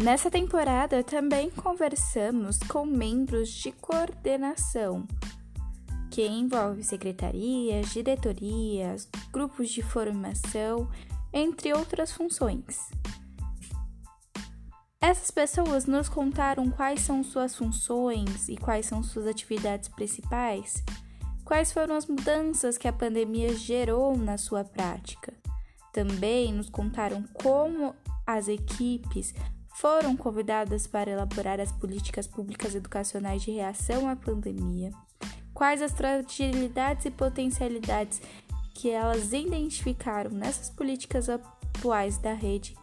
Nessa temporada também conversamos com membros de coordenação, que envolve secretarias, diretorias, grupos de formação, entre outras funções. Essas pessoas nos contaram quais são suas funções e quais são suas atividades principais, quais foram as mudanças que a pandemia gerou na sua prática. Também nos contaram como as equipes foram convidadas para elaborar as políticas públicas educacionais de reação à pandemia, quais as fragilidades e potencialidades que elas identificaram nessas políticas atuais da rede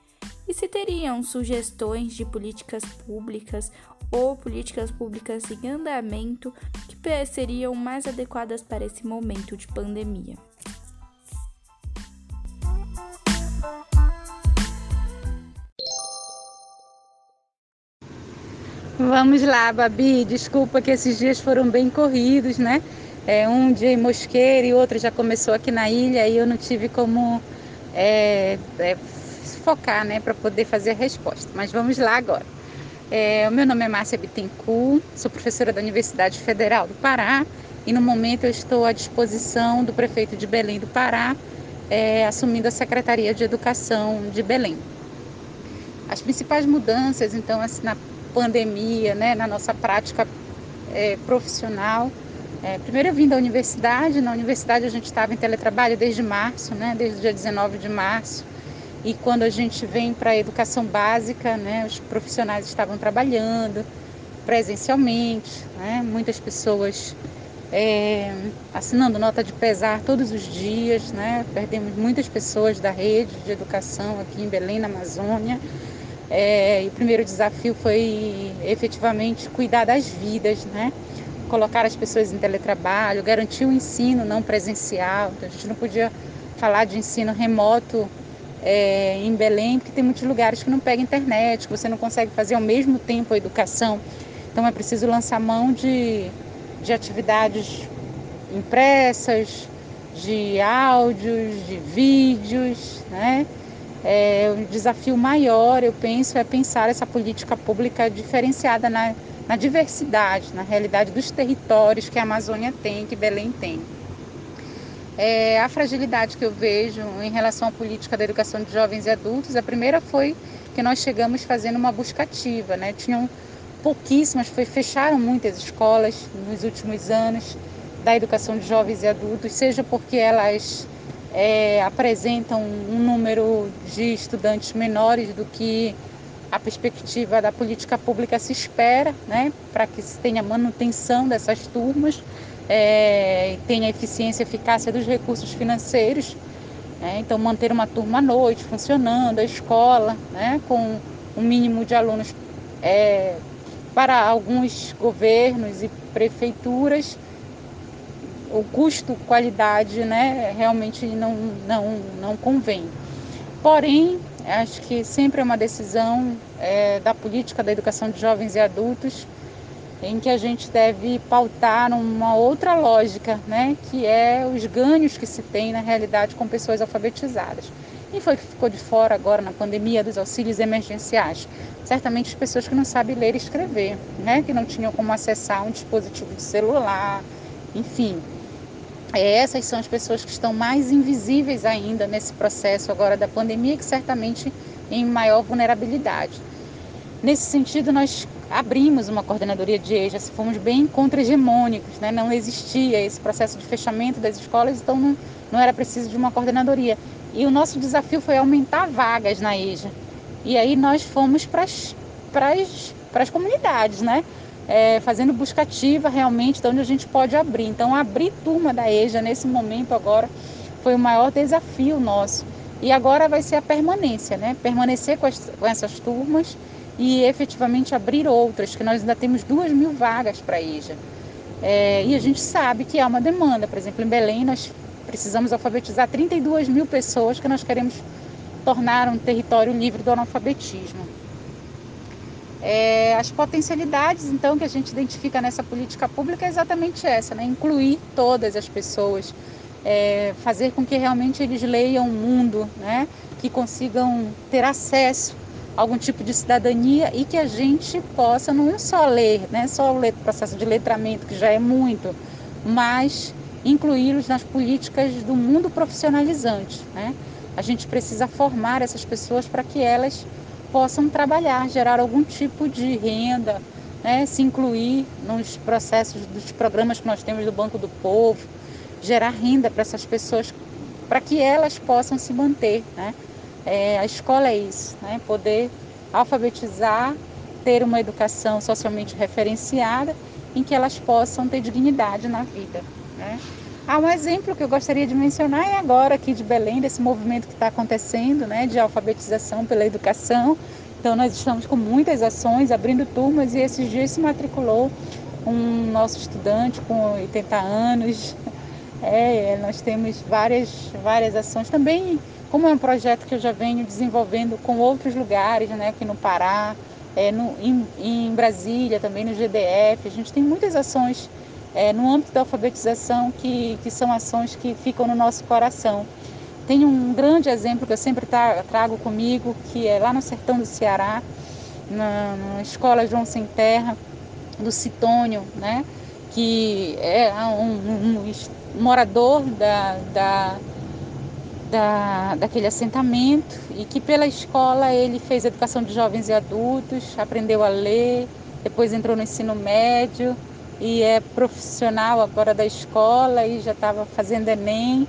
e se teriam sugestões de políticas públicas ou políticas públicas em andamento que seriam mais adequadas para esse momento de pandemia. Vamos lá, Babi. Desculpa que esses dias foram bem corridos, né? É, um dia em Mosqueira e outro já começou aqui na ilha e eu não tive como é, é, focar, né, para poder fazer a resposta. Mas vamos lá agora. É, o meu nome é Márcia Bittencourt, sou professora da Universidade Federal do Pará e no momento eu estou à disposição do prefeito de Belém do Pará, é, assumindo a Secretaria de Educação de Belém. As principais mudanças, então, assim, na pandemia, né, na nossa prática é, profissional. É, primeiro eu vim da universidade, na universidade a gente estava em teletrabalho desde março, né, desde o dia 19 de março. E quando a gente vem para a educação básica, né, os profissionais estavam trabalhando presencialmente, né, muitas pessoas é, assinando nota de pesar todos os dias, né, perdemos muitas pessoas da rede de educação aqui em Belém, na Amazônia. É, e o primeiro desafio foi efetivamente cuidar das vidas, né? Colocar as pessoas em teletrabalho, garantir o ensino não presencial. Então, a gente não podia falar de ensino remoto é, em Belém, porque tem muitos lugares que não pega internet, que você não consegue fazer ao mesmo tempo a educação. Então é preciso lançar mão de, de atividades impressas, de áudios, de vídeos, né? É, o desafio maior, eu penso, é pensar essa política pública diferenciada na, na diversidade, na realidade dos territórios que a Amazônia tem, que Belém tem. É, a fragilidade que eu vejo em relação à política da educação de jovens e adultos, a primeira foi que nós chegamos fazendo uma busca ativa, né? Tinham pouquíssimas, foi, fecharam muitas escolas nos últimos anos da educação de jovens e adultos, seja porque elas é, apresentam um número de estudantes menores do que a perspectiva da política pública se espera, né, para que se tenha manutenção dessas turmas é, e tenha eficiência e eficácia dos recursos financeiros. Né, então, manter uma turma à noite funcionando, a escola, né, com um mínimo de alunos é, para alguns governos e prefeituras o custo-qualidade né, realmente não, não, não convém. Porém, acho que sempre é uma decisão é, da política da educação de jovens e adultos em que a gente deve pautar uma outra lógica, né, que é os ganhos que se tem na realidade com pessoas alfabetizadas. Quem foi que ficou de fora agora na pandemia dos auxílios emergenciais? Certamente as pessoas que não sabem ler e escrever, né, que não tinham como acessar um dispositivo de celular, enfim, essas são as pessoas que estão mais invisíveis ainda nesse processo agora da pandemia, que certamente em maior vulnerabilidade. Nesse sentido, nós abrimos uma coordenadoria de EJA, fomos bem contra-hegemônicos, né? não existia esse processo de fechamento das escolas, então não, não era preciso de uma coordenadoria. E o nosso desafio foi aumentar vagas na EJA. E aí nós fomos para as comunidades, né? É, fazendo busca ativa realmente de onde a gente pode abrir. Então, abrir turma da EJA nesse momento agora foi o maior desafio nosso. E agora vai ser a permanência, né? Permanecer com, as, com essas turmas e efetivamente abrir outras, que nós ainda temos duas mil vagas para a EJA. É, e a gente sabe que há uma demanda. Por exemplo, em Belém, nós precisamos alfabetizar 32 mil pessoas que nós queremos tornar um território livre do analfabetismo. É, as potencialidades, então, que a gente identifica nessa política pública é exatamente essa, né? incluir todas as pessoas, é, fazer com que realmente eles leiam o mundo, né? que consigam ter acesso algum tipo de cidadania e que a gente possa não só ler, né, só o processo de letramento, que já é muito, mas incluí-los nas políticas do mundo profissionalizante. Né? A gente precisa formar essas pessoas para que elas possam trabalhar, gerar algum tipo de renda, né? se incluir nos processos dos programas que nós temos do Banco do Povo, gerar renda para essas pessoas, para que elas possam se manter. Né? É, a escola é isso, né? poder alfabetizar, ter uma educação socialmente referenciada, em que elas possam ter dignidade na vida. Né? Ah, um exemplo que eu gostaria de mencionar é agora aqui de Belém, desse movimento que está acontecendo, né, de alfabetização pela educação. Então nós estamos com muitas ações, abrindo turmas e esses dias se matriculou um nosso estudante com 80 anos. É, nós temos várias, várias ações também como é um projeto que eu já venho desenvolvendo com outros lugares, né, aqui no Pará, é, no, em, em, Brasília, também no GDF, a gente tem muitas ações é, no âmbito da alfabetização que, que são ações que ficam no nosso coração. Tem um grande exemplo que eu sempre trago comigo, que é lá no sertão do Ceará, na, na escola João Sem Terra, do Citônio, né? que é um, um, um morador da, da da, daquele assentamento e que pela escola ele fez educação de jovens e adultos, aprendeu a ler, depois entrou no ensino médio e é profissional agora da escola e já estava fazendo Enem,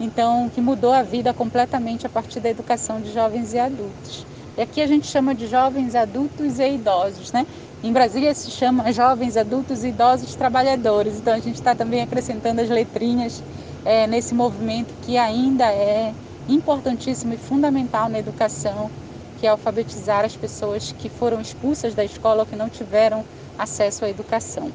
então que mudou a vida completamente a partir da educação de jovens e adultos. E aqui a gente chama de jovens, adultos e idosos, né? Em Brasília se chama jovens, adultos e idosos trabalhadores, então a gente está também acrescentando as letrinhas é, nesse movimento que ainda é importantíssimo e fundamental na educação, que é alfabetizar as pessoas que foram expulsas da escola ou que não tiveram acesso à educação.